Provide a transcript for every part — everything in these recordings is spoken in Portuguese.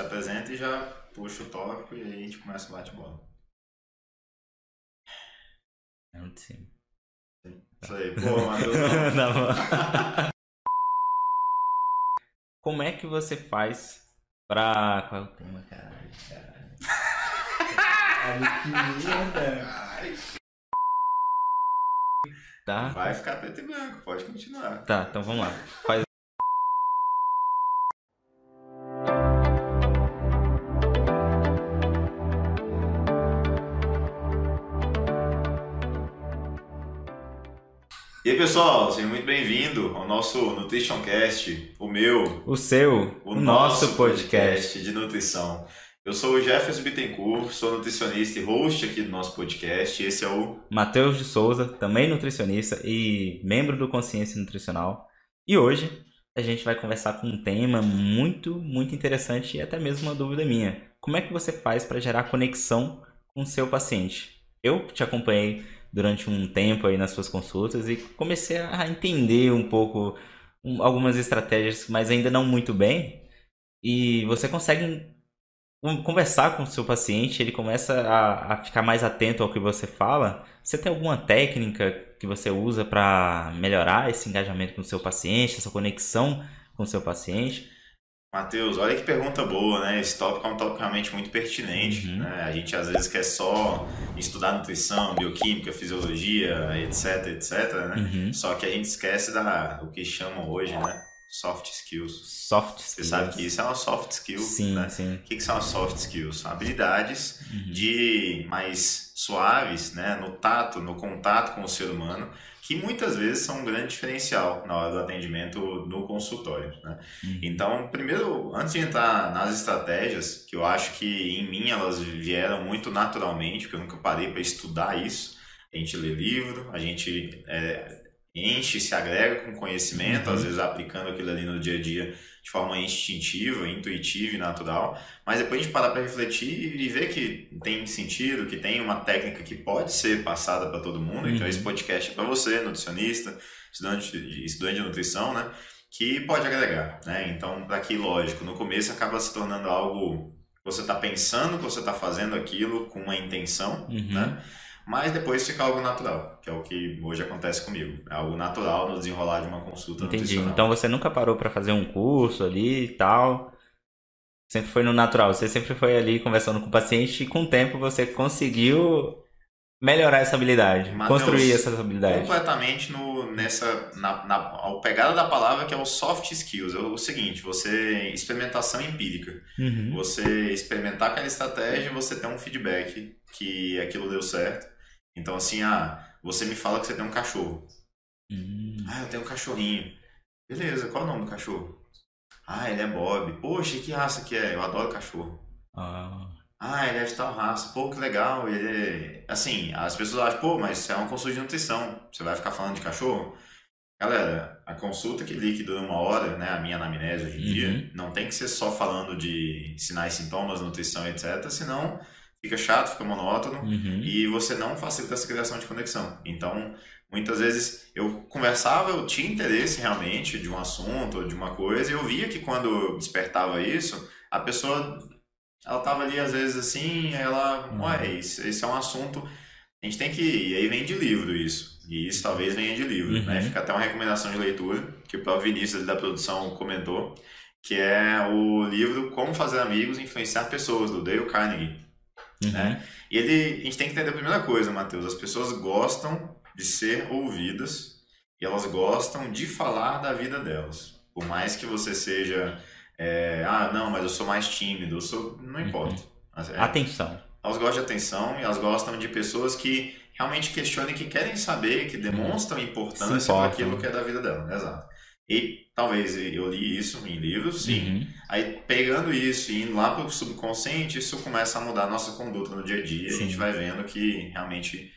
Se apresenta e já puxa o tópico e aí a gente começa o bate-bola. É muito sim. Isso aí, pô, Matheus. Tá. Como é que você faz pra. Qual é o tema, caralho? Caralho, que merda! Ai, Tá? Vai ficar preto e branco, pode continuar. Tá, então vamos lá. Faz. Pessoal, seja muito bem-vindo ao nosso Nutrition Cast, o meu, O seu, o, o nosso podcast. de nutrição. Eu sou o Jefferson Bittencourt, sou nutricionista e host aqui do nosso podcast. Esse é o Matheus de Souza, também nutricionista e membro do Consciência Nutricional. E hoje a gente vai conversar com um tema muito, muito interessante e até mesmo uma dúvida minha. Como é que você faz para gerar conexão com o seu paciente? Eu te acompanhei durante um tempo aí nas suas consultas e comecei a entender um pouco um- algumas estratégias, mas ainda não muito bem. E você consegue conversar com o seu paciente, ele começa a, a ficar mais atento ao que você fala. Você tem alguma técnica que você usa para melhorar esse engajamento com o seu paciente, essa conexão com o seu paciente? Matheus. Olha que pergunta boa, né? Esse tópico é um tópico realmente muito pertinente. Uhum. Né? A gente às vezes quer só estudar nutrição, bioquímica, fisiologia, etc, etc, né? Uhum. Só que a gente esquece da, o que chamam hoje, né? Soft skills. Soft Você skills. sabe que isso é uma soft skill, Sim, né? sim. O que, que são as soft skills? São habilidades Uhum. de mais suaves, né, no tato, no contato com o ser humano, que muitas vezes são um grande diferencial na hora do atendimento no consultório. Né? Uhum. Então, primeiro, antes de entrar nas estratégias, que eu acho que em mim elas vieram muito naturalmente, porque eu nunca parei para estudar isso. A gente lê livro, a gente é, enche, se agrega com conhecimento, Uhum. às vezes aplicando aquilo ali no dia a dia de forma instintiva, intuitiva e natural. Mas depois a gente parar para refletir e ver que tem sentido, que tem uma técnica que pode ser passada para todo mundo. Então Uhum. esse podcast é para você, nutricionista, estudante, de- estudante de nutrição, né? Que pode agregar, né? Então, para que, lógico, no começo acaba se tornando algo você está pensando que você está fazendo aquilo com uma intenção, Uhum. né? Mas depois fica algo natural, que é o que hoje acontece comigo. É algo natural no desenrolar de uma consulta Entendi. nutricional. Então você nunca parou para fazer um curso ali e tal. Sempre foi no natural. Você sempre foi ali conversando com o paciente e com o tempo você conseguiu melhorar essa habilidade, Mateus, construir essas habilidades. completamente no, nessa na, na ao pegada da palavra que é o soft skills. É o seguinte, você experimentação empírica. Uhum. Você experimentar aquela estratégia, e você ter um feedback que aquilo deu certo. Então assim, ah, você me fala que você tem um cachorro. Hum. Ah, eu tenho um cachorrinho. Beleza, qual é o nome do cachorro? Ah, ele é Bob. Poxa, que raça que é? Eu adoro cachorro. Ah. Ah, ele é de tal raça. Pô, que legal. Ele é... Assim, as pessoas acham, pô, mas isso é uma consulta de nutrição. Você vai ficar falando de cachorro? Galera, a consulta que li que dura uma hora, né? A minha anamnese hoje em Uhum. dia, não tem que ser só falando de sinais, sintomas, nutrição, etc. Senão fica chato, fica monótono Uhum. e você não facilita essa criação de conexão. Então, muitas vezes eu conversava, eu tinha interesse realmente de um assunto ou de uma coisa, e eu via que quando eu despertava isso, a pessoa ela tava ali às vezes assim, ela, Uhum. ué, isso, esse é um assunto, a gente tem que ir, e aí vem de livro isso. E isso talvez venha de livro, Uhum. né? Fica até uma recomendação de leitura, que o próprio Vinícius da produção comentou, que é o livro Como Fazer Amigos e Influenciar Pessoas, do Dale Carnegie. Uhum. né? E ele, a gente tem que entender a primeira coisa, Matheus. As pessoas gostam de ser ouvidas e elas gostam de falar da vida delas. Por mais que você seja, é, ah, não, mas eu sou mais tímido, eu sou, não importa. É, Atenção. elas gostam de atenção e elas gostam de pessoas que realmente questionem, que querem saber, que demonstram Se importância importam. daquilo que é da vida dela. Exato. E talvez eu li isso em livros, sim. Uhum. Aí pegando isso e indo lá para o subconsciente, isso começa a mudar a nossa conduta no dia a dia. A Sim. gente vai vendo que realmente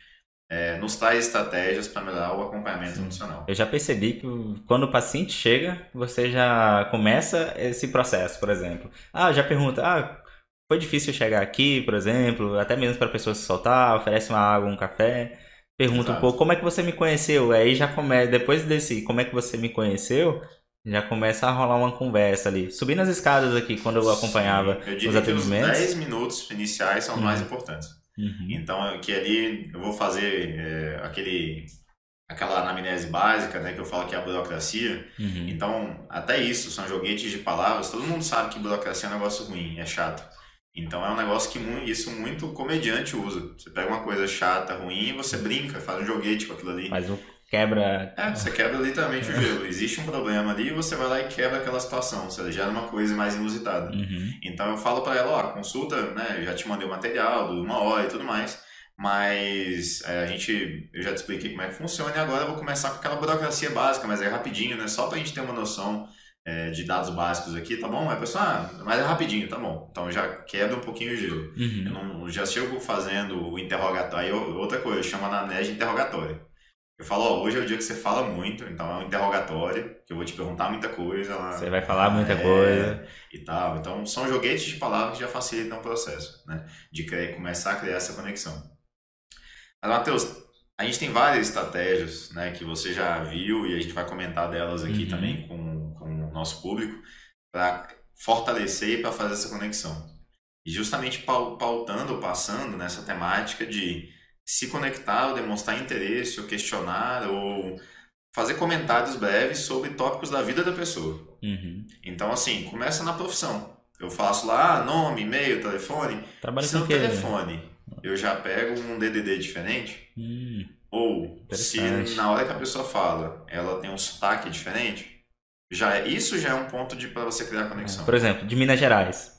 é, nos traz estratégias para melhorar o acompanhamento Sim. nutricional. Eu já percebi que quando o paciente chega, você já começa esse processo, por exemplo. Ah, já pergunta, ah, foi difícil chegar aqui, por exemplo, até mesmo para a pessoa se soltar, oferece uma água, um café. Pergunta um Exato. pouco como é que você me conheceu. Aí já começa, depois desse como é que você me conheceu, Já começa a rolar uma conversa ali. Subindo as escadas aqui, quando eu acompanhava Sim, eu os diria que os atendimentos. 10 minutos iniciais são os Uhum. mais importantes. Uhum. Então, que ali eu vou fazer é, aquele, aquela anamnese básica, né, que eu falo que é a burocracia. Uhum. Então, até isso, são joguetes de palavras. Todo mundo sabe que burocracia é um negócio ruim, é chato. Então, é um negócio que mu- isso muito comediante usa. Você pega uma coisa chata, ruim, e você brinca, faz um joguete com aquilo ali. Faz um quebra. É, você quebra literalmente o gelo. Existe um problema ali e você vai lá e quebra aquela situação. Você gera uma coisa mais inusitada. Uhum. Então eu falo pra ela, ó, consulta, né? Eu já te mandei o material, uma hora e tudo mais. Mas é, a gente, eu já te expliquei como é que funciona e agora eu vou começar com aquela burocracia básica, mas é rapidinho, né? Só pra gente ter uma noção é, de dados básicos aqui, tá bom? Aí a pessoa, ah, mas é rapidinho, tá bom. Então já quebra um pouquinho o gelo. Eu Uhum. não, já chego fazendo o interrogatório. Aí eu- outra coisa, eu chamo a anamnese de interrogatório. Eu falo, ó, hoje é o dia que você fala muito, então é um interrogatório, que eu vou te perguntar muita coisa lá. Você vai falar muita É, coisa. E tal. Então são joguetes de palavras que já facilitam o processo, né? De criar- começar a criar essa conexão. Mas, Matheus, a gente tem várias estratégias, né? Que você já viu e a gente vai comentar delas aqui Uhum. também com, nosso público para fortalecer e para fazer essa conexão. E justamente pau- pautando, passando nessa temática de se conectar ou demonstrar interesse ou questionar ou fazer comentários breves sobre tópicos da vida da pessoa. Uhum. Então, assim, começa na profissão. Eu faço lá nome, e-mail, telefone. Trabalha Se no o quê? telefone eu já pego um DDD diferente, Hum, ou se na hora que a pessoa fala ela tem um sotaque diferente, já é- isso já é um ponto de para você criar conexão. Por exemplo, de Minas Gerais.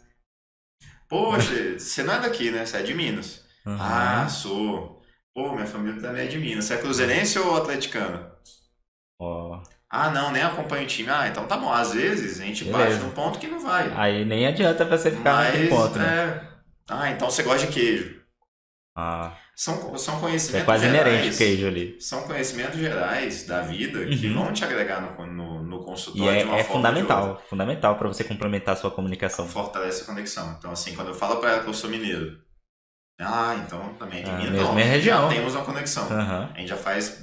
Poxa, você não é daqui, né? Você é de Minas. Uhum. Ah, sou. Pô, minha família também é de Minas. Você é cruzeirense ou atleticano? Ó, Ah, não, nem acompanha o time. Ah, então tá bom. Às vezes a gente bate Beleza. num ponto que não vai. Aí nem adianta você ficar Mas, ponto, né? é... Ah, então você gosta de queijo. Ah, São, são conhecimentos é quase gerais. inerente o queijo ali. São conhecimentos gerais da vida que Uhum. vão te agregar no, no, no E consultório é, de uma é forma fundamental, fundamental pra você complementar a sua comunicação. Fortalece a conexão. Então, assim, quando eu falo pra ela que eu sou mineiro, ah, então também é de Ah, Minas. mesma Não, região. Já temos uma conexão. Aham. A gente já faz.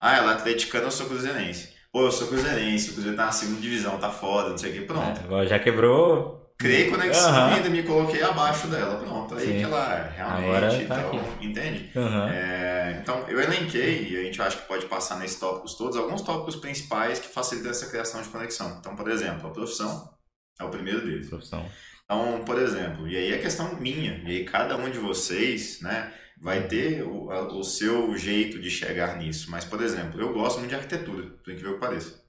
Ah, ela é atleticana, eu sou cruzeirense. Pô, eu sou cruzeirense, o Cruzeiro tá na segunda divisão, tá foda, não sei o que. Pronto. É, agora já quebrou. Criei conexão e ainda me coloquei abaixo dela. Pronto. Aí Sim. que ela realmente. Tá então, entende? É, então, eu elenquei, e a gente acha que pode passar nesses tópicos todos, alguns tópicos principais que facilitam essa criação de conexão. Então, por exemplo, a profissão é o primeiro deles. Profissão. Então, por exemplo, e aí é questão minha, e aí cada um de vocês, né, vai ter o, o seu jeito de chegar nisso. Mas, por exemplo, eu gosto muito de arquitetura, por incrível que pareça.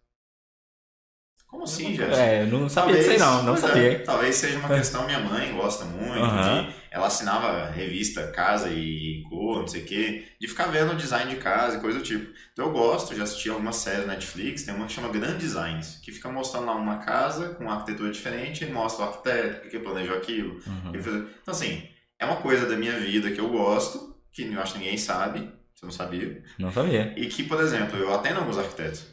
Como assim, Jéssica? É, eu não sabia disso aí não, não é, sabia. talvez seja uma questão, minha mãe gosta muito Aham. de. Ela assinava revista Casa e Cor, não sei o quê, de ficar vendo o design de casa e coisa do tipo. Então eu gosto, já assisti algumas séries na Netflix, tem uma que chama Grand Designs, que fica mostrando lá uma casa com uma arquitetura diferente e mostra o arquiteto, o que planejou aquilo. Uhum. Fez- Então, assim, é uma coisa da minha vida que eu gosto, que eu acho que ninguém sabe, você não sabia, Não sabia. e que, por exemplo, eu atendo alguns arquitetos,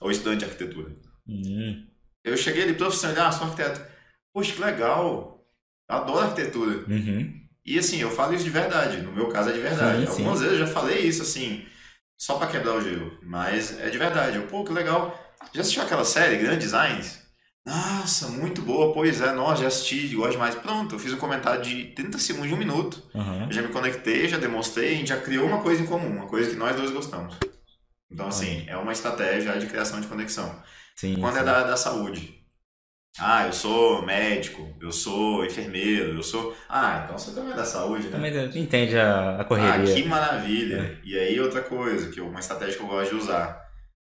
ou estudante de arquitetura. Hum, Eu cheguei ali, profissão, ele, ah, sou arquiteto. Poxa, que legal. Adoro arquitetura. uhum. E assim, eu falo isso de verdade. No meu caso é de verdade. Sim, sim. Algumas vezes eu já falei isso, assim, só pra quebrar o gelo. Mas é de verdade. Eu, pô, que legal. Já assistiu aquela série, Grand Designs? Nossa, muito boa. Pois é, nossa, já assisti, gosto demais. Pronto, eu fiz um comentário de 30 segundos de um minuto. Uhum. Eu já me conectei, já demonstrei, a gente já criou uma coisa em comum, uma coisa que nós dois gostamos. Então, assim, é uma estratégia de criação de conexão. Sim, Quando sim. é da, da saúde. Ah, eu sou médico, eu sou enfermeiro, eu sou. Ah, então você também é da saúde, né? Também entende a, a Ah, correria. que maravilha! E aí, outra coisa, que eu- uma estratégia que eu gosto de usar.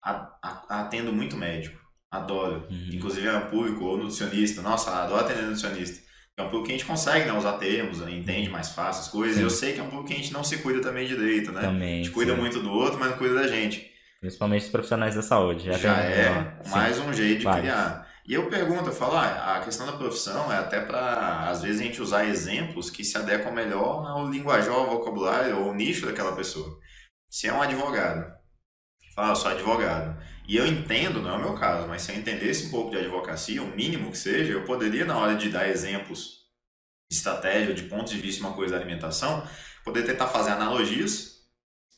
A- a- Atendo muito médico. Adoro. Uhum. Inclusive é um público ou nutricionista. Nossa, adoro atender nutricionista. É um público que a gente consegue né, usar termos, né, entende mais fácil as coisas. Sim. Eu sei que é um público que a gente não se cuida também direito, né? A Também. gente cuida sim. muito do outro, mas não cuida da gente. Principalmente os profissionais da saúde. Já, tem- é sim. mais um jeito de criar. E eu pergunto, eu falo, ah, a questão da profissão é até para, às vezes, a gente usar exemplos que se adequam melhor ao linguajar, ao vocabulário ou ao nicho daquela pessoa. Se é um advogado, fala, eu sou advogado. E eu entendo, não é o meu caso, mas se eu entendesse um pouco de advocacia, o mínimo que seja, eu poderia, na hora de dar exemplos de estratégia, de pontos de vista de uma coisa da alimentação, poder tentar fazer analogias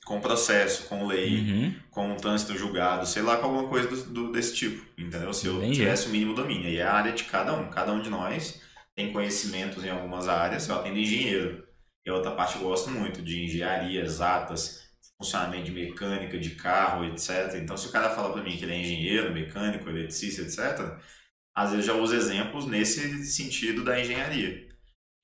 com processo, com lei, Uhum. com um trânsito julgado, sei lá, com alguma coisa do, do- desse tipo, entendeu? Se eu Entendi. tivesse o mínimo domínio. E é a área de cada um. Cada um de nós tem conhecimentos em algumas áreas. Eu atendo engenheiro. E a outra parte eu gosto muito de engenharia, exatas, funcionamento de mecânica, de carro, etc. Então, se o cara fala para mim que ele é engenheiro, mecânico, eletricista, etc., às vezes eu já uso exemplos nesse sentido da engenharia.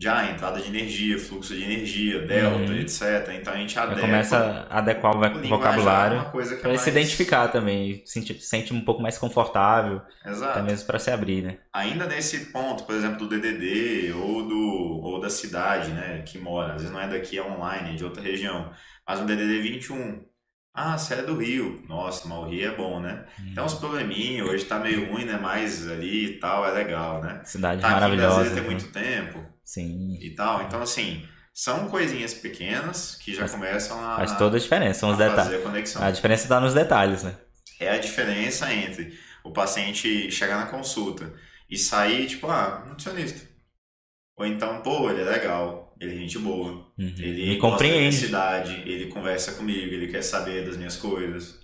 Já entrada de energia, fluxo de energia, delta, Uhum. etc. Então a gente adequa começa a adequar o o vocabulário é para se mais- identificar também, se sente um pouco mais confortável, Exato. até mesmo para se abrir, né? ainda nesse ponto, por exemplo, do DDD ou do ou da cidade, né, que mora, às vezes não é daqui, é online, é de outra região, mas um DDD 21. Ah, você é do Rio. Nossa, mas o Rio é bom, né? Tem uns probleminhas, hoje tá meio ruim, né, mas ali e tal, é legal, né? Cidade Tá aqui em maravilhosa. Brasília tem né? muito tempo Sim. e tal, então assim, são coisinhas pequenas que já Faz- começam a, Faz toda a diferença, são os detalhes. a conexão. A diferença está nos detalhes, né? é a diferença entre o paciente chegar na consulta e sair, tipo, ah, nutricionista. Ou então, pô, ele é legal, ele é gente boa, Uhum. ele Me compreende. cidade, ele conversa comigo, ele quer saber das minhas coisas.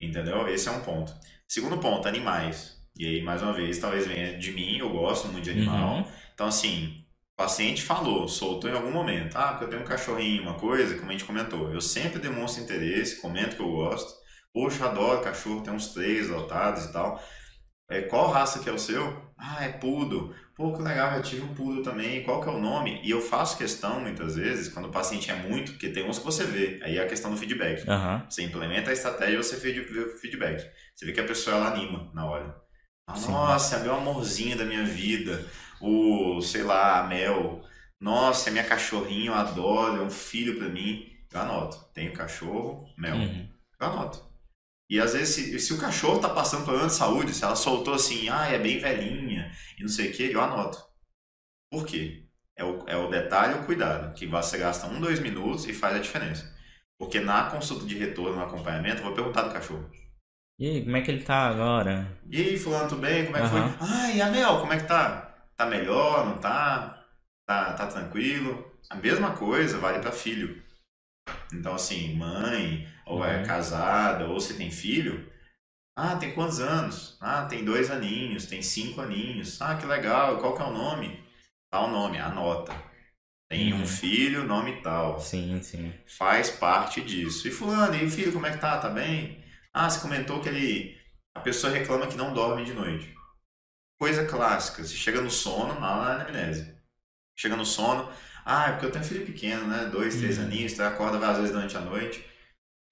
Entendeu? Esse é um ponto. Segundo ponto, animais. E aí, mais uma vez, talvez venha de mim, eu gosto muito de animal. Uhum. Então, assim, o paciente falou, soltou em algum momento, ah, porque eu tenho um cachorrinho, uma coisa, como a gente comentou. Eu sempre demonstro interesse, comento que eu gosto. Poxa, adoro cachorro, tem uns três lotados e tal. É, qual raça que é o seu? Ah, é poodle. Pô, que legal, eu tive um poodle também. Qual que é o nome? E eu faço questão, muitas vezes, quando o paciente é muito, porque tem uns que você vê. Aí é a questão do feedback. Aham. Você implementa a estratégia e você vê o feedback. Você vê que a pessoa ela anima na hora. Ah. Nossa, é meu amorzinho da minha vida. O, sei lá, a Mel. Nossa, é minha cachorrinha, eu adoro, é um filho pra mim. Eu anoto. Tenho cachorro, Mel. Uhum. Eu anoto. E às vezes, se, se o cachorro tá passando problema de saúde, se ela soltou assim, ah, é bem velhinha e não sei o que, eu anoto. Por quê? É o, é o detalhe o cuidado, que você gasta um, dois minutos e faz a diferença. Porque na consulta de retorno, no acompanhamento, eu vou perguntar do cachorro. E aí, como é que ele tá agora? E aí, fulano, tudo bem? Como é que Aham. foi? Ah, e a Mel, como é que tá? Tá melhor, não tá? Tá, tá tranquilo? A mesma coisa vale para filho. Então, assim, mãe, ou é Uhum. casada, ou se tem filho. Ah, tem quantos anos? Ah, tem dois aninhos, tem cinco aninhos. Ah, que legal, qual que é o nome? Tal nome, anota. Tem Uhum. um filho, nome tal Sim, sim. faz parte disso. E fulano, e o filho, como é que tá? Tá bem? Ah, você comentou que ele. A pessoa reclama que não dorme de noite. Coisa clássica. Se chega no sono, na anamnese. Chega no sono. Ah, é porque eu tenho filho pequeno, né? Dois, três Uhum. aninhos, então acorda várias vezes durante a noite.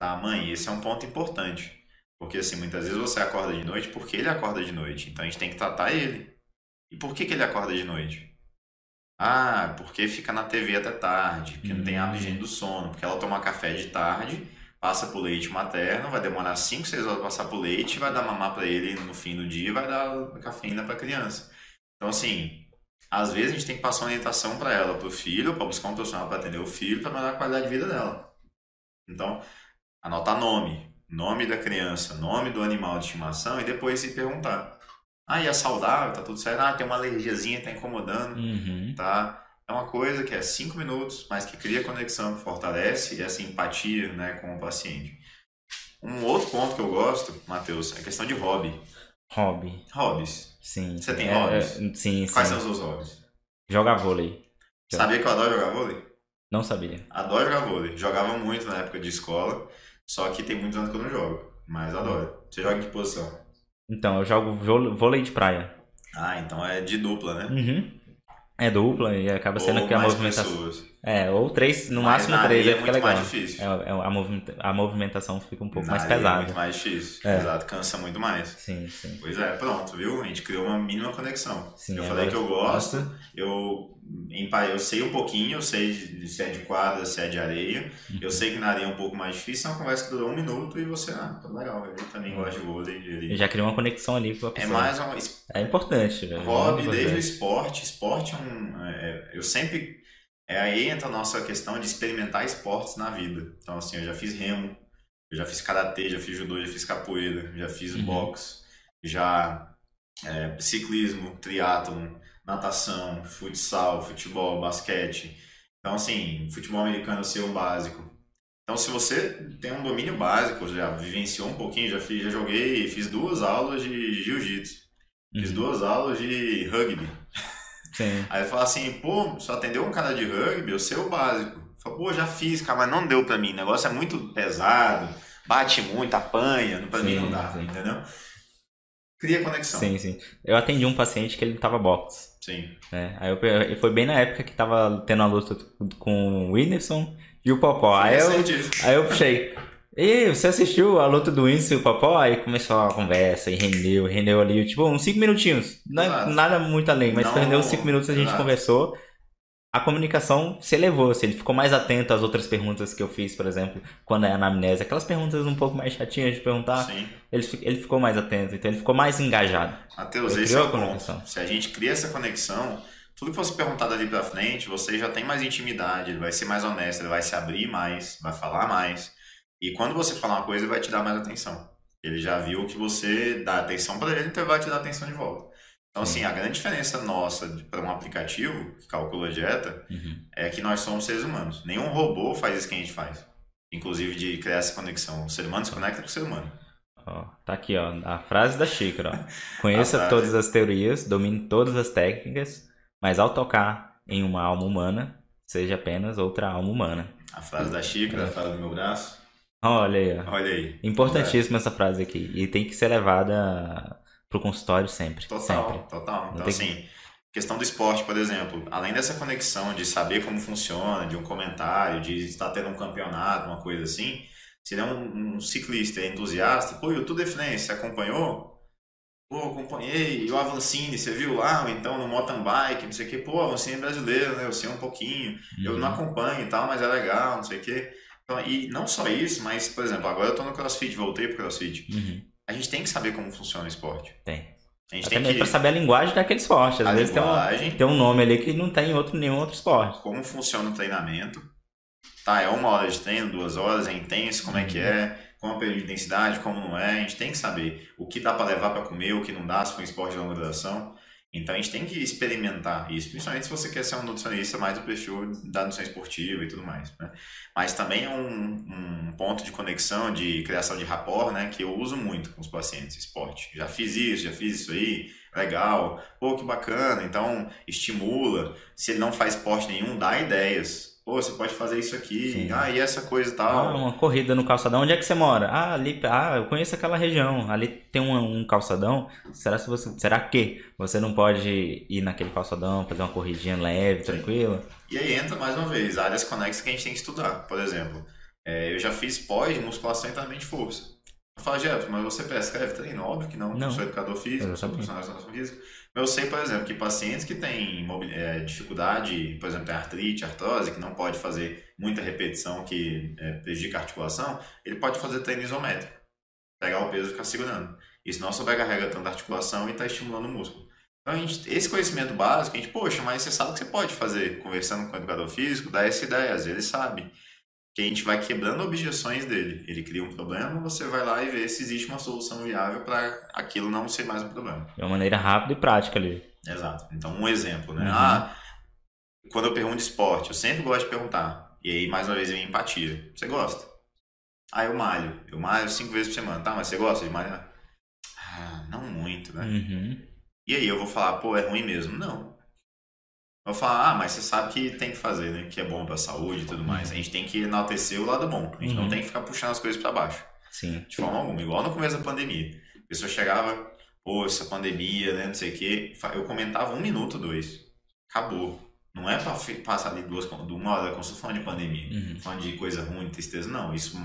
Tá, mãe, esse é um ponto importante. Porque assim, muitas vezes você acorda de noite porque ele acorda de noite. Então a gente tem que tratar ele. E por que, que ele acorda de noite? Ah, porque fica na TV até tarde, porque não tem hábito de higiene do sono, porque ela toma café de tarde, passa pro leite materno, vai demorar 5, 6 horas pra passar pro leite, vai dar mamar pra ele no fim do dia e vai dar cafeína pra criança. Então, assim, às vezes a gente tem que passar uma orientação pra ela, pro filho, pra buscar um profissional pra atender o filho, pra melhorar a qualidade de vida dela. Então, anotar nome, nome da criança, nome do animal de estimação e depois se perguntar. Ah, e é saudável, tá tudo certo? Ah, tem uma alergiazinha, tá incomodando Uhum. tá? É uma coisa que é cinco minutos, mas que cria conexão, que fortalece essa empatia né, com o paciente. Um outro ponto que eu gosto, Matheus, é a questão de hobby. Hobby. Hobbies. Sim. Você tem É, hobbies? é, sim, sim. Quais são os seus hobbies? Jogar vôlei. Sim. Sabia que eu adoro jogar vôlei? Não sabia. Adoro jogar vôlei. Jogava muito na época de escola, só que tem muitos anos que eu não jogo, mas adoro. Você joga em que posição? Então, eu jogo vô- vôlei de praia. Ah, então é de dupla, né? Uhum. É dupla e acaba sendo Ou que a mais movimentação. pessoas. É, ou três, no Mas máximo três, é muito legal. mais difícil. É, é, a, a movimentação fica um pouco Na mais É pesada. muito mais difícil. É. Exato, cansa muito mais. Sim, sim. Pois é, pronto, viu? A gente criou uma mínima conexão. Sim, eu agora- falei que eu gosto, eu, em, eu sei um pouquinho, eu sei de, se é de quadra, se é de areia. Eu sei que na areia é um pouco mais difícil, é uma conversa que durou um minuto e você, ah, tá legal, ele também gosta de vôlei. Eu já criou uma conexão ali com a É pessoa. mais um es- É importante. velho. hobby desde o esporte. Esporte é um. é- eu sempre. É aí entra a nossa questão de experimentar esportes na vida. Então, assim, eu já fiz remo, eu já fiz karatê, já fiz judô, já fiz capoeira, já fiz Uhum. boxe, já é, ciclismo, triatlon, natação, futsal, futebol, basquete. Então, assim, futebol americano eu sei o básico. Então, se você tem um domínio básico, já vivenciou um pouquinho, já, fiz, já joguei, fiz duas aulas de jiu-jitsu, fiz Uhum. duas aulas de rugby. Sim. Aí fala assim, pô, só atendeu um cara de rugby, eu sei o básico. Fala, pô, já fiz, cara, mas não deu pra mim. O negócio é muito pesado, bate muito, apanha, pra mim Sim, não dá, sim. entendeu? Cria conexão. Sim, sim. Eu atendi um paciente que ele tava boxe. Sim. né? Aí eu, foi bem na época que tava tendo a luta com o Whindersson e o Popó. Aí eu, aí eu puxei. E você assistiu a luta do Whindersson e o Popó? Aí começou a conversa e rendeu, rendeu ali, tipo, uns 5 minutinhos. Não é Exato. nada muito além, mas Não, rendeu uns 5 minutos a gente exato. conversou. A comunicação se elevou, assim, ele ficou mais atento às outras perguntas que eu fiz, por exemplo, quando é anamnese. Aquelas perguntas um pouco mais chatinhas de perguntar, Sim. ele, ele ficou mais atento, então ele ficou mais engajado. Matheus, esse é criou o a ponto. conexão. Se a gente cria essa conexão, tudo que fosse perguntado ali pra frente, você já tem mais intimidade, ele vai ser mais honesto, ele vai se abrir mais, vai falar mais. E quando você falar uma coisa, ele vai te dar mais atenção. Ele já viu que você dá atenção pra ele, então ele vai te dar atenção de volta. Então, Sim. assim, a grande diferença nossa para um aplicativo que calcula a dieta Uhum. é que nós somos seres humanos. Nenhum robô faz isso que a gente faz. Inclusive de criar essa conexão. O ser humano se conecta com o ser humano. Ó, tá aqui, ó, a frase da xícara. Conheça frase. todas as teorias, domine todas as técnicas, mas ao tocar em uma alma humana, seja apenas outra alma humana. A frase da xícara, a frase do meu braço. Olha aí, ó. Olha aí. Importantíssima essa frase aqui. E tem que ser levada pro consultório sempre. Total, Sempre. total. Então, tem que- assim, questão do esporte, por exemplo, além dessa conexão de saber como funciona, de um comentário, de estar tendo um campeonato, uma coisa assim, se ele é um, um ciclista é entusiasta, pô, o Tour de France, você acompanhou? Pô, acompanhei, e o Avancini, você viu lá, ou então no mountain bike, não sei o que, pô, Avancini é brasileiro, né, eu sei um pouquinho, eu não Uhum. acompanho e tal, mas é legal, não sei o que. Então, e não só isso, mas, por exemplo, agora eu tô no CrossFit, voltei pro CrossFit. Uhum. A gente tem que saber como funciona o esporte. Tem. A gente Até tem mesmo que... pra saber a linguagem daquele esporte. Às a vezes tem, uma- linguagem, tem um nome ali que não tem em outro, nenhum outro esporte. como funciona o treinamento. Tá, é uma hora de treino, duas horas, é intenso, como é que é, como é o período de intensidade, como não é. A gente tem que saber o que dá para levar para comer, o que não dá, se for um esporte de longa duração. Então a gente tem que experimentar isso, principalmente se você quer ser um nutricionista mais do perfil da nutrição esportiva e tudo mais. Né? Mas também é um, um ponto de conexão, de criação de rapport, né, que eu uso muito com os pacientes, esporte. Já fiz isso, já fiz isso aí, legal, pô, que bacana. Então estimula. Se ele não faz esporte nenhum, dá ideias. Pô, você pode fazer isso aqui, Sim. ah, e essa coisa e Ah, tal. uma corrida no calçadão. Onde é que você mora? Ah, ali, ah, eu conheço aquela região. Ali tem um, um calçadão. Será se você, será que você não pode ir naquele calçadão, fazer uma corridinha leve, Sim. tranquila? E aí entra mais uma vez, áreas conexas que a gente tem que estudar. Por exemplo, é, eu já fiz pós de musculação e treinamento de força. Eu falo, Jefferson, mas você prescreve treino? Óbvio que não. Não. Sou educador físico, sou Exatamente. profissional de educação física. Mas eu sei, por exemplo, que pacientes que têm é, dificuldade, por exemplo, tem artrite, artrose, que não pode fazer muita repetição que é, prejudica a articulação, ele pode fazer treino isométrico. Pegar o peso e ficar segurando. Isso não sobrecarrega tanto a articulação e está estimulando o músculo. Então, gente, esse conhecimento básico, a gente, poxa, mas você sabe o que você pode fazer conversando com o educador físico, dá essa ideia, às vezes ele sabe. Que a gente vai quebrando objeções dele. Ele cria um problema, você vai lá e vê se existe uma solução viável para aquilo não ser mais um problema. De uma maneira rápida e prática ali. Exato. Então, um exemplo, né? Uhum. Ah, quando eu pergunto esporte, eu sempre gosto de perguntar. E aí, mais uma vez, vem empatia. Você gosta? Ah, eu malho. Eu malho cinco vezes por semana. Tá, mas você gosta de malhar? Ah, não muito, né? Uhum. E aí eu vou falar, pô, é ruim mesmo? Não. Eu falar, ah, mas você sabe que tem que fazer, né? Que é bom pra saúde e tudo mais. A gente tem que enaltecer o lado bom. A gente Uhum. não tem que ficar puxando as coisas pra baixo. Sim. De forma alguma. Igual no começo da pandemia. A pessoa chegava, pô, essa pandemia, né? Não sei o quê. Eu comentava um minuto, dois. Acabou. Não é pra passar ali duas, uma hora da consulta falando de pandemia. Uhum. Falando de coisa ruim, tristeza. Não, isso.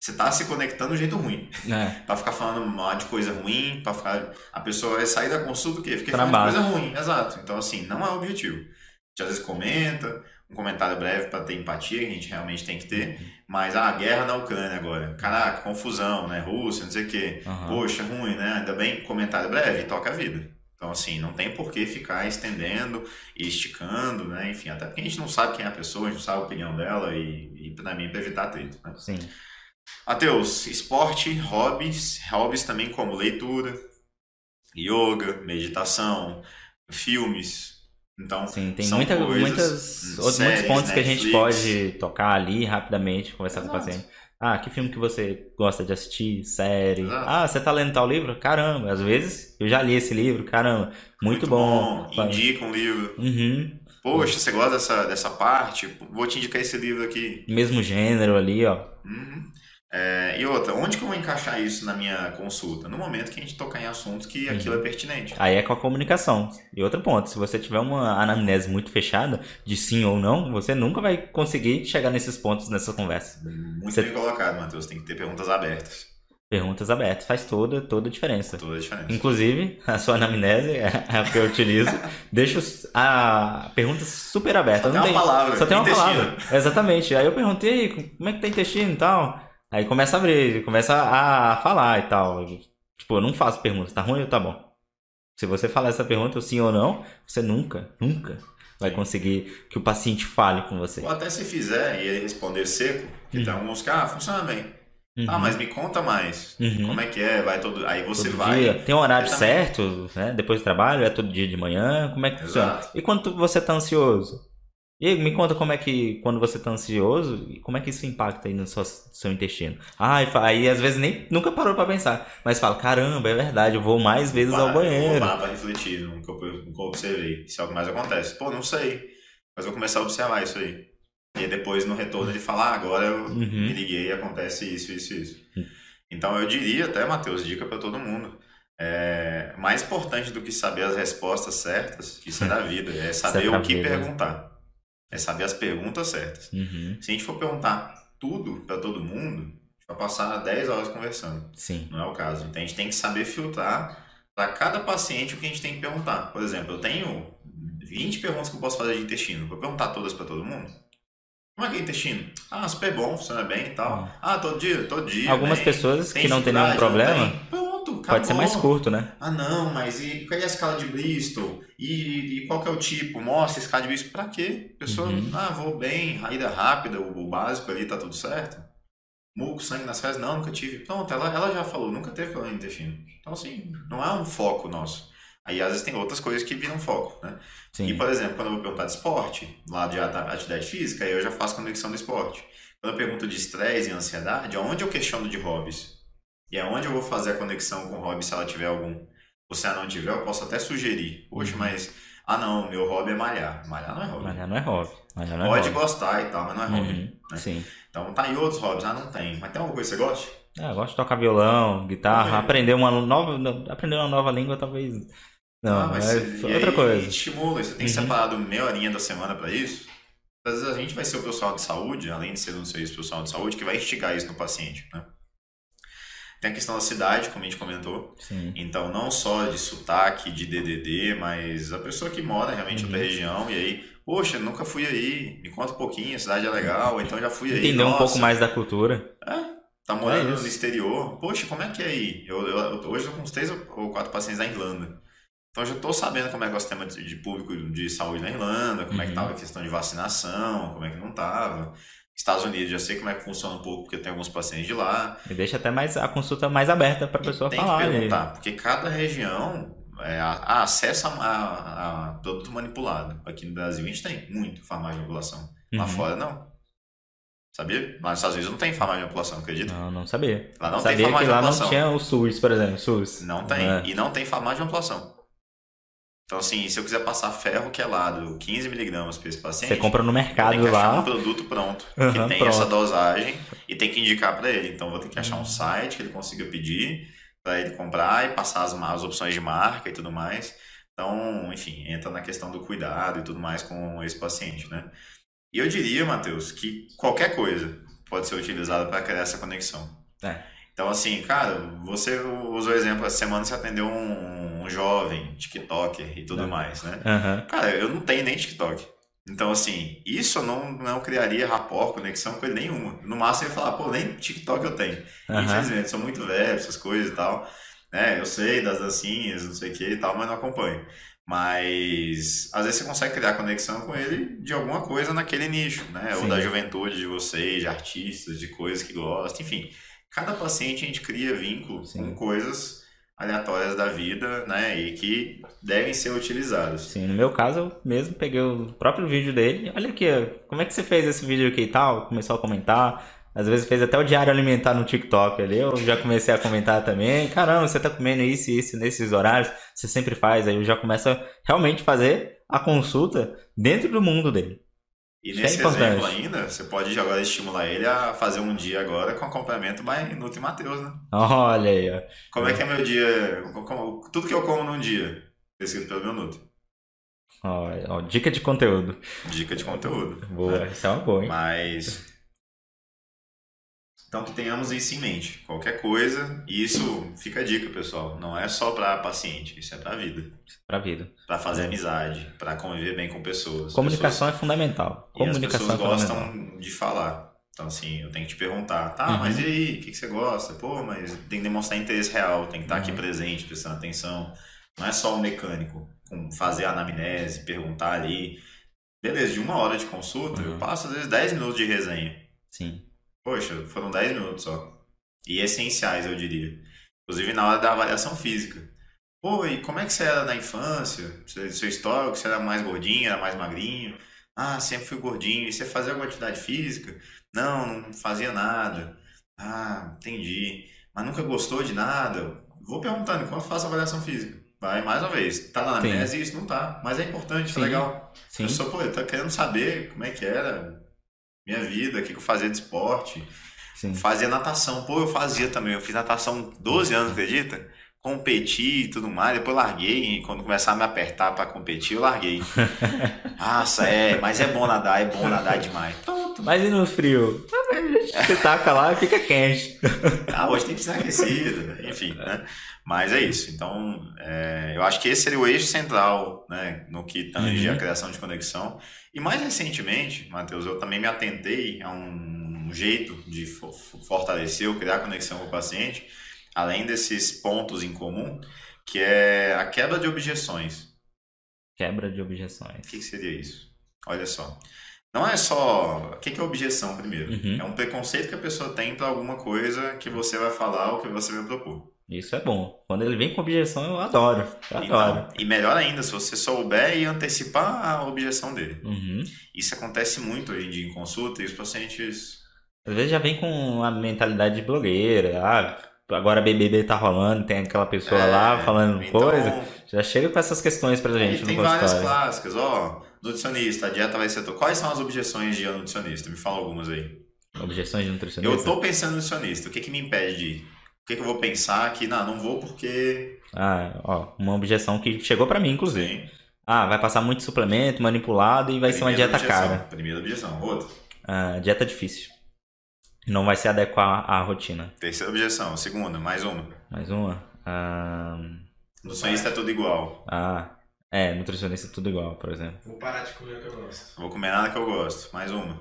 Você tá se conectando do jeito ruim. É. Pra ficar falando mal de coisa ruim, pra ficar. A pessoa vai sair da consulta o quê? Fica Pra falando de coisa ruim, exato. Então, assim, não é o objetivo. A gente às vezes comenta, um comentário breve pra ter empatia, que a gente realmente tem que ter. Mas, ah, guerra na Ucrânia agora. Caraca, confusão, né? Rússia, não sei o quê. Aham. Poxa, ruim, né? Ainda bem, comentário breve, toca a vida. Então, assim, não tem por que ficar estendendo e esticando, né? Enfim, até porque a gente não sabe quem é a pessoa, a gente não sabe a opinião dela e, e pra mim, pra evitar atrito, né? Sim. Matheus, esporte, hobbies, hobbies também como leitura, yoga, meditação, filmes, Então, Sim, tem são muita, coisas, muitas, outros, séries, muitos pontos que a gente Netflix. pode tocar ali rapidamente, conversar com o Exato. paciente. Ah, que filme que você gosta de assistir? Série? Exato. Ah, você tá lendo tal livro? Caramba, às vezes eu já li esse livro, caramba, muito, bom. Indica um livro. Uhum. Poxa, você gosta dessa, dessa parte? Vou te indicar esse livro aqui. Mesmo gênero ali, ó. Uhum. É, e outra, onde que eu vou encaixar isso na minha consulta? No momento que a gente tocar em assuntos que Uhum. aquilo é pertinente. Aí é com a comunicação. E outro ponto, se você tiver uma anamnese muito fechada, de sim ou não, você nunca vai conseguir chegar nesses pontos nessa conversa. Muito Você- bem colocado, Matheus. Tem que ter perguntas abertas. Perguntas abertas faz toda, toda a diferença. Toda a diferença. Inclusive, a sua anamnese é a que eu utilizo. Deixa os- a pergunta super aberta. Só tem uma palavra. Só tem uma intestino. palavra. Exatamente. Aí eu perguntei como é que tá intestino e tal. Aí começa a abrir, começa a falar e tal. Tipo, eu não faço perguntas, tá ruim ou tá bom? Se você falar essa pergunta, sim ou não, você nunca, nunca vai conseguir que o paciente fale com você. Ou até se fizer e ele responder seco, que Uhum. tem alguns que, ah, funciona bem. Ah, Uhum. mas me conta mais. Uhum. Como é que é? Vai todo. Aí você Todo vai. dia. Tem um horário certo, né? Depois do trabalho, é todo dia de manhã, como é que funciona? Exato. E quando você tá ansioso? E me conta como é que, quando você tá ansioso, como é que isso impacta aí no seu, seu intestino? Ah, e aí às vezes nem, nunca parou pra pensar, mas fala, caramba, é verdade, eu vou mais vezes ao Para, Vou banheiro. parar pra refletir no que eu, no que eu observei. Se algo mais acontece. Pô, não sei. Mas vou começar a observar isso aí. E depois no retorno ele fala, ah, agora eu Uhum. me liguei e acontece isso, isso, isso. Uhum. Então eu diria até, Matheus, dica pra todo mundo. É, mais importante do que saber as respostas certas, isso é da vida, é saber pra o que perguntar. É saber as perguntas certas. Uhum, Se a gente for perguntar tudo pra todo mundo, a gente vai passar 10 horas conversando. Sim. Não é o caso. Então a gente tem que saber filtrar para cada paciente o que a gente tem que perguntar. Por exemplo, eu tenho 20 perguntas que eu posso fazer de intestino. Vou perguntar todas para todo mundo? Como é que é intestino? Ah, super bom, funciona bem e tal. Ah, todo dia, todo dia. Algumas bem. pessoas Tem que não têm nenhum problema, Não tem? Acabou. pode ser mais curto, né? Ah, não, mas e qual é a escala de Bristol? E, e qual que é o tipo? Mostra a escala de Bristol. Pra quê? A pessoa, Uhum. ah, vou bem, raída rápida, o, o básico ali tá tudo certo. Muco, sangue nas fezes, não, nunca tive. Pronto, ela, ela já falou, nunca teve problema no intestino. Então, assim, não é um foco nosso. Aí, às vezes, tem outras coisas que viram foco, né? E, Sim. por exemplo, quando eu vou perguntar de esporte, lá de atividade física, aí eu já faço conexão do esporte. Quando eu pergunto de estresse e ansiedade, aonde eu questiono de hobbies? E aonde eu vou fazer a conexão com o hobby se ela tiver algum? Ou se ela não tiver, eu posso até sugerir. Poxa, Uhum. mas... Ah, não, meu hobby é malhar. Malhar não é hobby. Malhar não é hobby. Malhar não é Pode hobby. gostar e tal, mas não é hobby. Uhum, né? Sim. Então tá aí outros hobbies. Ah, não tem. Mas tem alguma coisa que você gosta? Ah, eu gosto de tocar violão, guitarra, É. aprender uma nova, aprender uma nova língua talvez. Não, ah, mas é outra aí coisa. estimula. Você tem Uhum. separado meia horinha da semana pra isso? Às vezes a gente vai ser o pessoal de saúde, além de ser um serviço profissional de saúde, que vai instigar isso no paciente, né? Tem a questão da cidade, como a gente comentou. Sim. Então, não só de sotaque, de DDD, mas a pessoa que mora realmente Uhum. na região e aí, poxa, nunca fui aí, me conta um pouquinho, a cidade é legal, então já fui aí. Entender um pouco mais da cultura. Tá morando É no exterior, poxa, como é que é aí? Eu, eu- hoje eu tô com uns três ou quatro pacientes da Irlanda. Então, eu já tô sabendo como é que é o sistema de, de público de saúde na Irlanda, como é que Uhum. tava a questão de vacinação, como é que não tava. Estados Unidos, já sei como é que funciona um pouco, porque eu tenho alguns pacientes de lá. E deixa até mais a consulta mais aberta pra pessoa Tem falar. que né? perguntar, porque cada região é, a, a acesso a, a- a produto manipulado. Aqui no Brasil a gente tem muito farmácia de manipulação. Lá Uhum. fora não. Sabia? Lá nos Estados Unidos não tem farmácia de manipulação, acredita? Não, não sabia. Lá não tem sabia farmácia que de lá não manipulação. tinha o SUS, por exemplo. SUS. Não tem. É. E não tem farmácia de manipulação. Então, assim, se eu quiser passar ferro quelado 15mg para esse paciente, Você compra no eu mercado tenho que achar um lá. produto pronto, Aham, que tem pronto. essa dosagem e tem que indicar para ele. Então, eu vou ter que achar Uhum. um site que ele consiga pedir para ele comprar e passar as, as opções de marca e tudo mais. Então, enfim, entra na questão do cuidado e tudo mais com esse paciente, né? E eu diria, Matheus, que qualquer coisa pode ser utilizada para criar essa conexão. É. Então, assim, cara, você usou o exemplo, essa semana você atendeu um, um jovem, TikToker e tudo mais, né? Aham. Cara, eu não tenho nem TikTok. Então, assim, isso não, não criaria rapport, conexão com ele nenhuma. No máximo eu ia falar, pô, nem TikTok eu tenho. Aham. Infelizmente, sou muito velho, essas coisas e tal. né? eu sei das dancinhas, não sei o que e tal, mas não acompanho. Mas às vezes você consegue criar conexão com ele de alguma coisa naquele nicho, né? Ou Sim. da juventude de vocês, de artistas, de coisas que gostam, enfim. Cada paciente a gente cria vínculo Sim. com coisas aleatórias da vida, né? E que devem ser utilizadas. Sim, no meu caso, eu mesmo peguei o próprio vídeo dele. Olha aqui, como é que você fez esse vídeo aqui e tal? Começou a comentar. Às vezes fez até o diário alimentar no TikTok ali. Eu já comecei a comentar também. Caramba, você tá comendo isso e isso nesses horários. Você sempre faz. Aí eu já começo a realmente fazer a consulta dentro do mundo dele. E Isso é nesse importante. exemplo ainda, você pode agora estimular ele a fazer um dia agora com acompanhamento by Nutri Mateus, né? Olha aí, ó. Como é que é meu dia? como- Tudo que eu como num dia, descrito pelo meu Nutri. Ó, ó, dica de conteúdo. Dica de conteúdo. Boa, isso é uma boa, hein? Mas. Então que tenhamos isso em mente. Qualquer coisa, e isso fica a dica, pessoal. Não é só para paciente, isso é para vida. Pra vida. Para fazer amizade, para conviver bem com pessoas. Comunicação é fundamental. Pessoas, e as Comunicação é pessoas fundamental. gostam de falar. Então, assim, eu tenho que te perguntar, tá, Uhum. mas e aí, o que, que você gosta? Pô, mas tem que demonstrar interesse real, tem que estar aqui Uhum. presente, prestando atenção. Não é só o mecânico, com fazer a anamnese, perguntar ali. Beleza, de uma hora de consulta, eu Uhum. passo às vezes 10 minutos de resenha. Sim. Poxa, foram 10 minutos só. E essenciais, eu diria. Inclusive na hora da avaliação física. Pô, e como é que você era na infância? Seu, histórico, você era mais gordinho, era mais magrinho? Ah, sempre fui gordinho. E você fazia alguma atividade física? Não, não fazia nada. Ah, entendi. Mas nunca gostou de nada? Vou perguntando, enquanto faço a avaliação física. Vai, mais uma vez. Tá na anamnese? Isso não tá. Mas é importante, tá legal. Sim. Eu sou, pô, eu tô querendo saber como é que era minha vida, o que que eu fazia de esporte. Sim. Fazia natação. Pô, eu fazia também. Eu fiz natação 12 anos, acredita? Competi e tudo mais. Depois eu larguei. E quando começaram a me apertar pra competir, eu larguei. Nossa, é. Mas é bom nadar, é bom nadar demais. Pronto. Mas e no frio? Você taca lá e fica quente. Ah, hoje tem piscina aquecida. Enfim, né? Mas é isso. Então, é, eu acho que esse seria o eixo central, né? No que tange Uhum. a criação de conexão. E mais recentemente, Matheus, eu também me atentei a um jeito de fo- fortalecer ou criar conexão com o paciente, além desses pontos em comum, que é a quebra de objeções. Quebra de objeções. O que, que seria isso? Olha só. Não é só. O que, que é objeção, primeiro? Uhum. É um preconceito que a pessoa tem para alguma coisa que você vai falar ou que você vai propor. Isso é bom. Quando ele vem com objeção, eu adoro. Eu adoro. Então, e melhor ainda, se você souber e antecipar a objeção dele. Uhum. Isso acontece muito hoje em dia em consulta e os pacientes. Às vezes já vem com a mentalidade de blogueira. Ah, agora BBB tá rolando, tem aquela pessoa lá É, falando então, coisa. Já chega com essas questões pra gente tem várias consultório. clássicas, ó. Nutricionista, a dieta vai ser. tua. Quais são as objeções de nutricionista? Me fala algumas aí. Objeções de nutricionista. Eu tô pensando no nutricionista, o que, que me impede de ir? O que, que eu vou pensar que, não, não vou porque. Ah, ó, uma objeção que chegou pra mim, inclusive. Sim. Ah, vai passar muito suplemento, manipulado e vai ser uma Primeira dieta objeção, cara. Primeira objeção. Outra. Ah, dieta difícil. Não vai se adequar à rotina. Terceira objeção. Segunda, mais uma. Mais uma. Ah, Nutricionista é tudo igual. ah, é, nutricionista é tudo igual, por exemplo. Vou parar de comer o que eu gosto. Vou comer nada que eu gosto. Mais uma.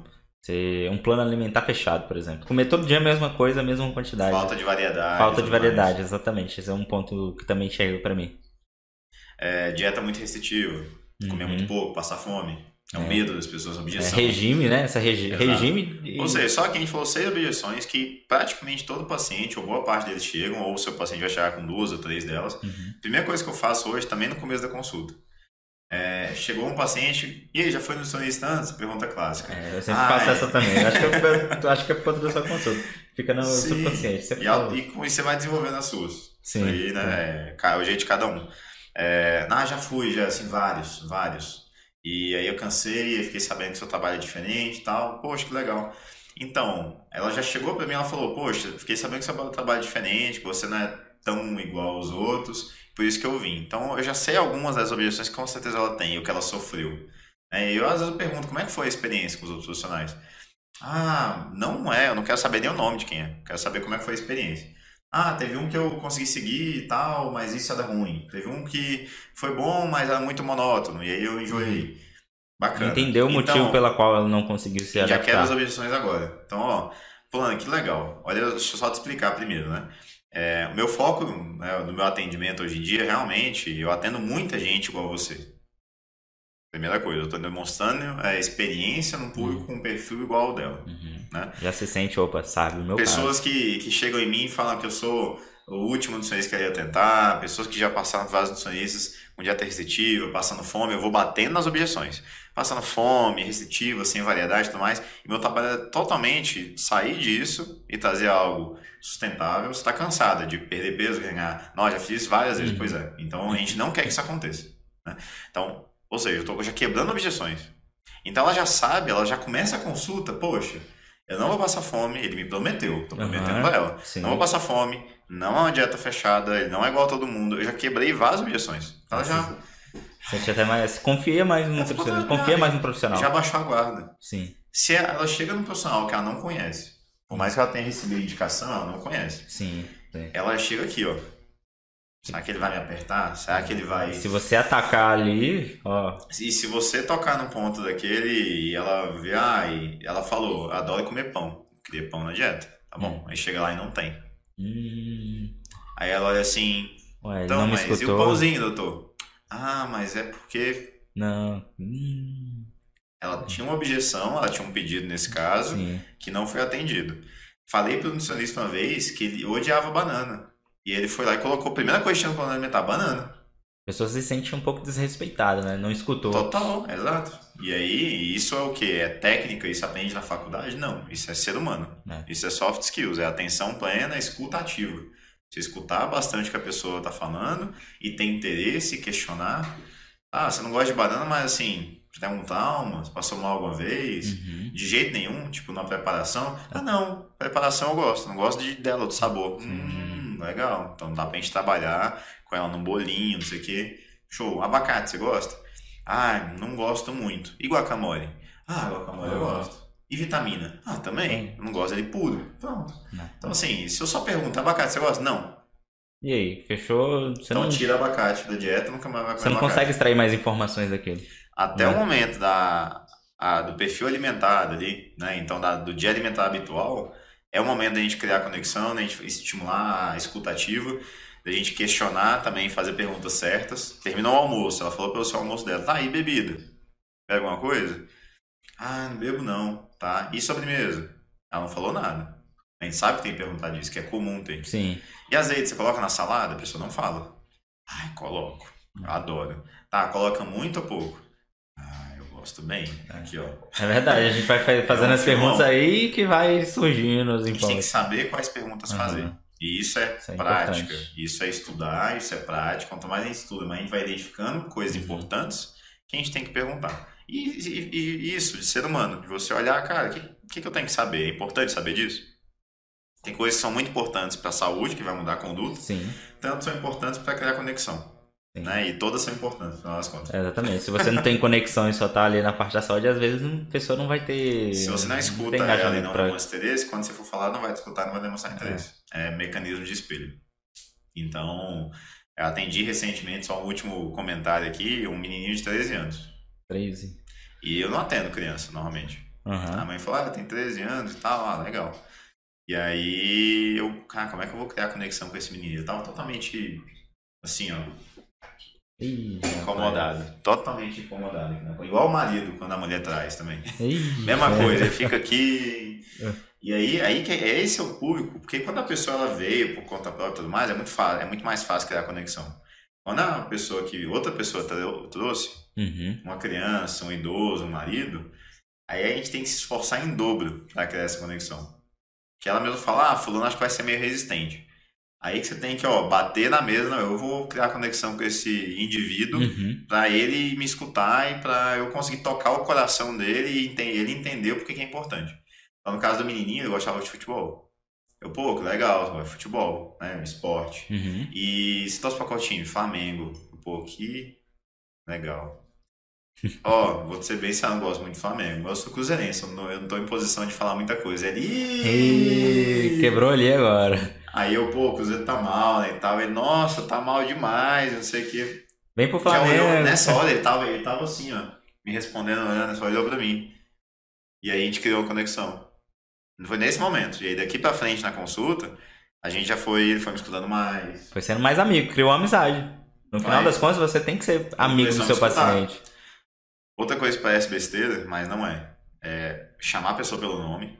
Um plano alimentar fechado, por exemplo. Comer todo dia a mesma coisa, a mesma quantidade. Falta de variedade. Falta de tudo mais. variedade, exatamente. Esse é um ponto que também chega pra mim. É, dieta muito restritiva. Comer Uhum. muito pouco, passar fome. É um É. medo das pessoas, É, objeção. regime, né? Essa regi Exato. regime. e- Ou seja, só que a gente falou seis objeções que praticamente todo paciente, ou boa parte deles chegam, ou o seu paciente vai chegar com duas ou três delas. Uhum. Primeira coisa que eu faço hoje, também no começo da consulta. É, chegou um paciente, e aí, já foi no nutricionista antes? Pergunta clássica. É, eu sempre Ah, faço é. essa também. Eu acho que é, eu acho que é por conta da sua consulta. Fica no Sim. subconsciente. Sempre E, a- falo. e com isso você vai desenvolvendo as suas. Sim. Aí, né? É, o jeito de cada um. É, ah, já fui, já, assim, vários, vários. E aí eu cansei, eu fiquei sabendo que seu trabalho é diferente e tal. Poxa, que legal. Então, ela já chegou pra mim e ela falou, poxa, fiquei sabendo que seu trabalho é diferente, que você não é tão igual aos outros, por isso que eu vim. Então, eu já sei algumas das objeções que com certeza ela tem, o que ela sofreu. É, E eu, às vezes, eu pergunto, como é que foi a experiência com os outros profissionais? Ah, não é, eu não quero saber nem o nome de quem é, quero saber como é que foi a experiência. Ah, teve um que eu consegui seguir e tal, mas isso era ruim. Teve um que foi bom, mas era muito monótono, e aí eu enjoei. Bacana. Entendeu o motivo Então, pela qual ela não conseguiu se já quero adaptar. as objeções agora. Então, ó, fulano, que legal. Olha, deixa eu só te explicar primeiro, né? É, o meu foco né, no meu atendimento hoje em dia, realmente, eu atendo muita gente igual você. Primeira coisa, eu estou demonstrando a experiência num público com um perfil igual ao dela. Uhum. Né? Já se sente, opa, sabe o meu caso. Pessoas que, que chegam em mim e falam que eu sou o último nutricionista que eu ia tentar, pessoas que já passaram vários nutricionistas com dieta restritiva, passando fome, eu vou batendo nas objeções. Passando fome, restritiva, sem variedade e tudo mais. E meu trabalho é totalmente sair disso e trazer algo sustentável. Você está cansada de perder peso, ganhar. Nós já fiz isso várias vezes, Uhum. pois é. Então a gente não quer que isso aconteça. né? Então, ou seja, eu estou já quebrando objeções. Então ela já sabe, ela já começa a consulta, poxa, eu não vou passar fome, ele me prometeu, tô prometendo Aham, pra ela. sim. Não vou passar fome, não é uma dieta fechada, ele não é igual a todo mundo. Eu já quebrei várias objeções. Ela já, Sente até mais. Confia mais no nutricionista. tranquila. Confia mais no profissional. já baixou a guarda. Sim, Se ela chega num profissional que ela não conhece, por mais que ela tenha recebido indicação, ela não conhece. sim. sim. Ela chega aqui, ó. Será que ele vai me apertar? Será que ele vai. Se você atacar ali, ó. E se você tocar num ponto daquele e ela vê, ah, e ela falou, adoro comer pão. Queria pão na dieta. Tá bom. Aí chega lá e não tem. Hum, Aí ela olha assim, ué, então, mas e o escutou. pãozinho, doutor? Ah, mas é porque Não. Hum, ela tinha uma objeção, ela tinha um pedido nesse caso, sim. que não foi atendido. Falei pro nutricionista uma vez que ele odiava banana. E ele foi lá e colocou a primeira coisa que tinha no plano alimentar, banana. A pessoa se sente um pouco desrespeitada, né? Não escutou. Total, exato. E aí, isso é o que? É técnica, isso aprende na faculdade? Não, isso é ser humano. É. Isso é soft skills, é atenção plena, escuta ativa. Você escutar bastante o que a pessoa tá falando e ter interesse, questionar. Ah, você não gosta de banana, mas assim, você tem um trauma, você passou mal alguma vez? Uhum. De jeito nenhum, tipo, na preparação. Ah, não, preparação eu gosto, não gosto de, dela, do sabor. Hum, legal. Então dá pra gente trabalhar com ela num bolinho, não sei o quê. Show. Abacate, você gosta? Ah, não gosto muito. E guacamole? Ah, guacamole Eu gosto. E vitamina? Ah, também. Eu não gosto dele puro. Pronto. Não. Então, assim, se eu só pergunto, abacate você gosta? Não. E aí, fechou? Você então não, tira abacate da dieta, nunca mais vai comer você não abacate. consegue extrair mais informações daquele. Até Né? o momento da, a- do perfil alimentado ali, né? Então, da- do dia alimentar habitual, é o momento da gente criar conexão, da gente estimular a escuta ativa, da gente questionar também, fazer perguntas certas. Terminou o almoço, ela falou pelo seu almoço dela, tá aí bebida? Pega alguma coisa? Ah, não bebo não, tá? E sobremesa? Ela não falou nada. A gente sabe que tem que perguntar disso, que é comum ter. Sim. E azeite, você coloca na salada? A pessoa não fala. Ai, coloco. Eu adoro. Tá, coloca muito ou pouco? Ah, eu gosto bem. Aqui, ó. É verdade, a gente vai fa- fazendo É um as perguntas aí que vai surgindo as A gente tem que saber quais perguntas Aham. fazer. E isso é, Isso é prática. importante. Isso é estudar, isso é prática. Quanto mais a gente estuda, mais a gente vai identificando coisas Uhum. importantes que a gente tem que perguntar. E, e- e isso, de ser humano, de você olhar, cara, o que, que, que eu tenho que saber? É importante saber disso? Tem coisas que são muito importantes para a saúde, que vai mudar a conduta, Sim, tanto são importantes para criar conexão. Sim. Né? E todas são importantes, no final das contas. exatamente. Se você não tem conexão e só tá ali na parte da saúde, às vezes a pessoa não vai ter. Se você não escuta tem ela e não pra- demonstra interesse, quando você for falar, não vai te escutar, não vai demonstrar interesse. É, mecanismo de espelho. Então, eu atendi recentemente, só um último comentário aqui, um menininho de 13 anos. 13. E eu não atendo criança, normalmente. A Aham. mãe falou, ah, tem 13 anos e tal, ah, legal. E aí, eu, cara, como é que eu vou criar conexão com esse menino? Eu tava totalmente, assim, ó, Ih, rapaz. incomodado. Totalmente incomodado. Igual o marido, quando a mulher traz também. Ih, Mesma é. coisa, ele fica aqui. É. E aí, aí que é esse é o público, porque quando a pessoa ela veio por conta própria e tudo mais, é muito, fácil, é muito mais fácil criar conexão. Quando a pessoa que outra pessoa trou- trouxe, Uhum. uma criança, um idoso, um marido, aí a gente tem que se esforçar em dobro para criar essa conexão. Que ela mesmo fala, ah, fulano acho que vai ser meio resistente. Aí que você tem que, ó, bater na mesa, não, eu vou criar conexão com esse indivíduo Uhum. para ele me escutar e para eu conseguir tocar o coração dele e ele entender o porquê que é importante. Então, no caso do menininho, ele gostava de futebol. Eu, pô, que legal, é futebol, né, esporte. Uhum. E se torce pra qual time? Flamengo. Eu, Pô, que legal. Ó, vou ser bem sincero, eu não gosto muito do Flamengo. Eu sou cruzeirense, eu não, eu não tô em posição de falar muita coisa. Ele... Ih, quebrou ali agora. Aí eu, pô, o Cruzeiro tá mal, né, e tal. Ele, nossa, tá mal demais, não sei o quê. Vem pro Já olhou, Flamengo. nessa hora ele tava, ele tava assim, ó, me respondendo, olhando, só olhou pra mim. E aí a gente criou a conexão. Foi nesse momento. E aí daqui pra frente na consulta, a gente já foi, ele foi me escutando mais. Foi sendo mais amigo, criou uma amizade. No final Vai. das contas, você tem que ser amigo do a seu escutar. paciente. Outra coisa que parece besteira, mas não é. É chamar a pessoa pelo nome.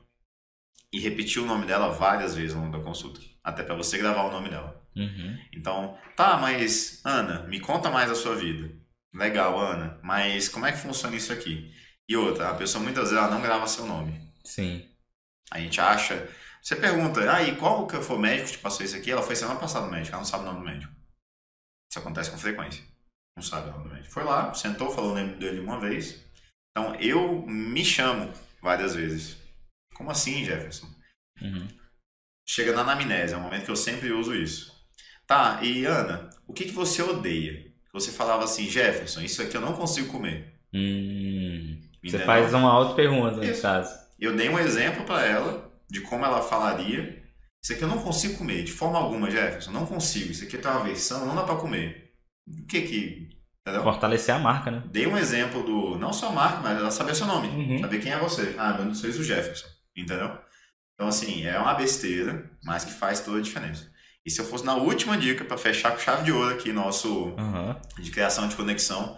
e repetir o nome dela várias vezes ao longo da consulta. Até para você gravar o nome dela. Uhum. Então, tá, mas Ana, me conta mais da sua vida. Legal, Ana, mas como é que funciona isso aqui? E outra, a pessoa muitas vezes ela não grava seu nome. Sim. A gente acha. Você pergunta, ah, e qual que foi o médico que te passou isso aqui? Ela foi semana passada no médico, ela não sabe o nome do médico. Isso acontece com frequência. Não sabe o nome do médico. Foi lá, sentou, falou o nome dele uma vez. Então eu me chamo várias vezes. Como assim, Jefferson? Uhum. Chega na anamnese, é um momento que eu sempre uso isso. Tá, e Ana, o que, que você odeia? Você falava assim, Jefferson, isso aqui eu não consigo comer. Hum. Você faz uma auto-pergunta nesse caso. Eu dei um exemplo para ela de como ela falaria. Isso aqui eu não consigo comer, de forma alguma, Jefferson. Não consigo. Isso aqui tem uma versão, não dá para comer. O que que. Entendeu? Fortalecer a marca, né? Dei um exemplo do. Não só a marca, mas ela saber seu nome. Uhum. Saber quem é você. Ah, meu nome é o Jefferson. Entendeu? Então, assim, é uma besteira, mas que faz toda a diferença. E se eu fosse na última dica, para fechar com chave de ouro aqui, nosso Uhum. de criação de conexão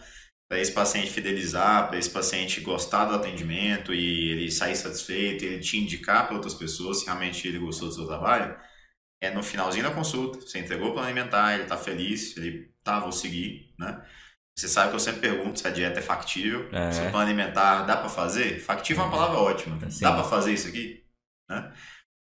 para esse paciente fidelizar, para esse paciente gostar do atendimento e ele sair satisfeito, ele te indicar para outras pessoas se realmente ele gostou do seu trabalho, é no finalzinho da consulta, você entregou o plano alimentar, ele está feliz, ele tá, vou seguir, né? Você sabe que eu sempre pergunto se a dieta é factível, É. se o plano alimentar dá para fazer? Factível é uma palavra ótima, Sim. dá para fazer isso aqui, né?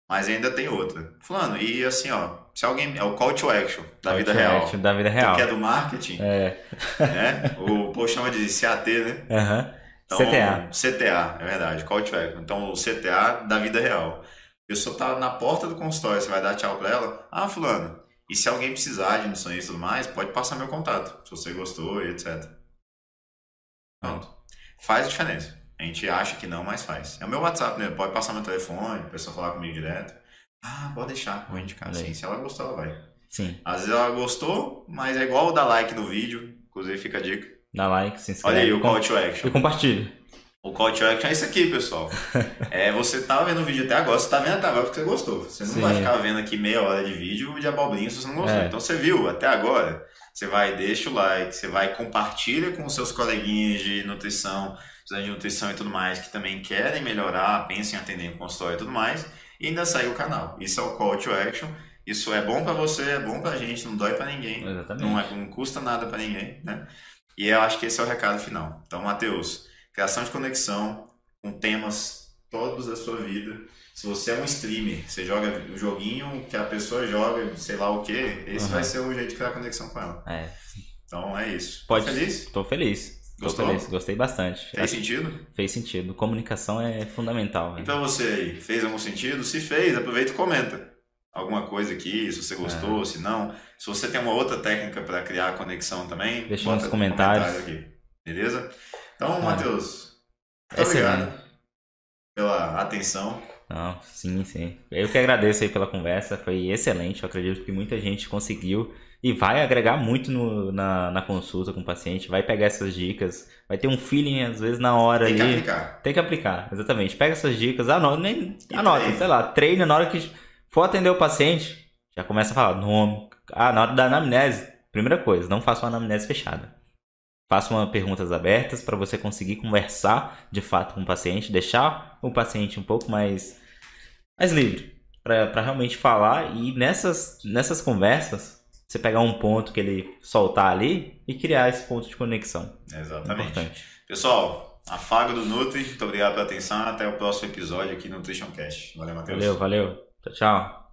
Mas ainda tem outra. Fulano, e assim, ó, se alguém. É o call to action da vida real. Action Da vida Tu real. que é do marketing, É. né? O povo chama de CAT, né? Aham. Então, CTA. CTA, é verdade, call to action. Então, o CTA da vida real. A pessoa tá na porta do consultório, você vai dar tchau pra ela. Ah, fulano, e se alguém precisar de nutricionista e tudo mais, pode passar meu contato, se você gostou e etc. Pronto. Faz diferença. A gente acha que não, mas faz. É o meu WhatsApp, né? Pode passar meu telefone, a pessoa falar comigo direto. Ah, pode deixar, vou indicar. Sim, se ela gostou, ela vai. Sim. Às vezes ela gostou, mas é igual dar like no vídeo. Inclusive fica a dica. Dá like, se inscreve. Olha aí o call to action. E compartilha. O call to action é isso aqui, pessoal. É, você tá vendo o vídeo até agora, você tá vendo até agora porque você gostou. Você não Sim. vai ficar vendo aqui meia hora de vídeo de abobrinha se você não gostou. É. Então você viu até agora, você vai, deixa o like, você vai, compartilha com os seus coleguinhas de nutrição, de nutrição e tudo mais, que também querem melhorar, pensam em atender em consultório e tudo mais, e ainda segue o canal. Isso é o call to action. Isso é bom pra você, é bom pra gente, não dói pra ninguém. Exatamente. Não, é, não custa nada para ninguém, né? E eu acho que esse é o recado final. Então, Matheus, criação de conexão com temas todos da sua vida. Se você é um streamer, você joga um joguinho que a pessoa joga, sei lá o que, esse Uhum. vai ser o jeito de criar conexão com ela. É. Então é isso. Pode. Tá Feliz? Tô feliz. Gostou? feliz. Gostei bastante. Fez Acho- sentido? Fez sentido. Comunicação é fundamental. E velho. pra você aí, fez algum sentido? Se fez, aproveita e comenta. Alguma coisa aqui, se você gostou, É. se não. Se você tem uma outra técnica para criar conexão também, Deixa nos no comentários. comentário aqui. Beleza? Então, É. Matheus, muito Excelente. obrigado pela atenção. Não, sim, sim. Eu que agradeço aí pela conversa, foi excelente. Eu acredito que muita gente conseguiu e vai agregar muito no- na, na consulta com o paciente, vai pegar essas dicas, vai ter um feeling às vezes na hora Tem que ali. aplicar. Tem que aplicar, exatamente. Pega essas dicas, anota, nem, anota, sei lá, treina na hora que for atender o paciente, já começa a falar nome. Ah, na hora da anamnese, primeira coisa, não faça uma anamnese fechada. Faça uma perguntas abertas para você conseguir conversar de fato com o paciente, deixar o paciente um pouco mais, mais livre para realmente falar e nessas, nessas conversas você pegar um ponto que ele soltar ali e criar esse ponto de conexão. Exatamente. Importante. Pessoal, afago do Nutri. Muito obrigado pela atenção. Até o próximo episódio aqui no Nutrition Cast. Valeu, Matheus. Valeu, valeu. Tchau, tchau.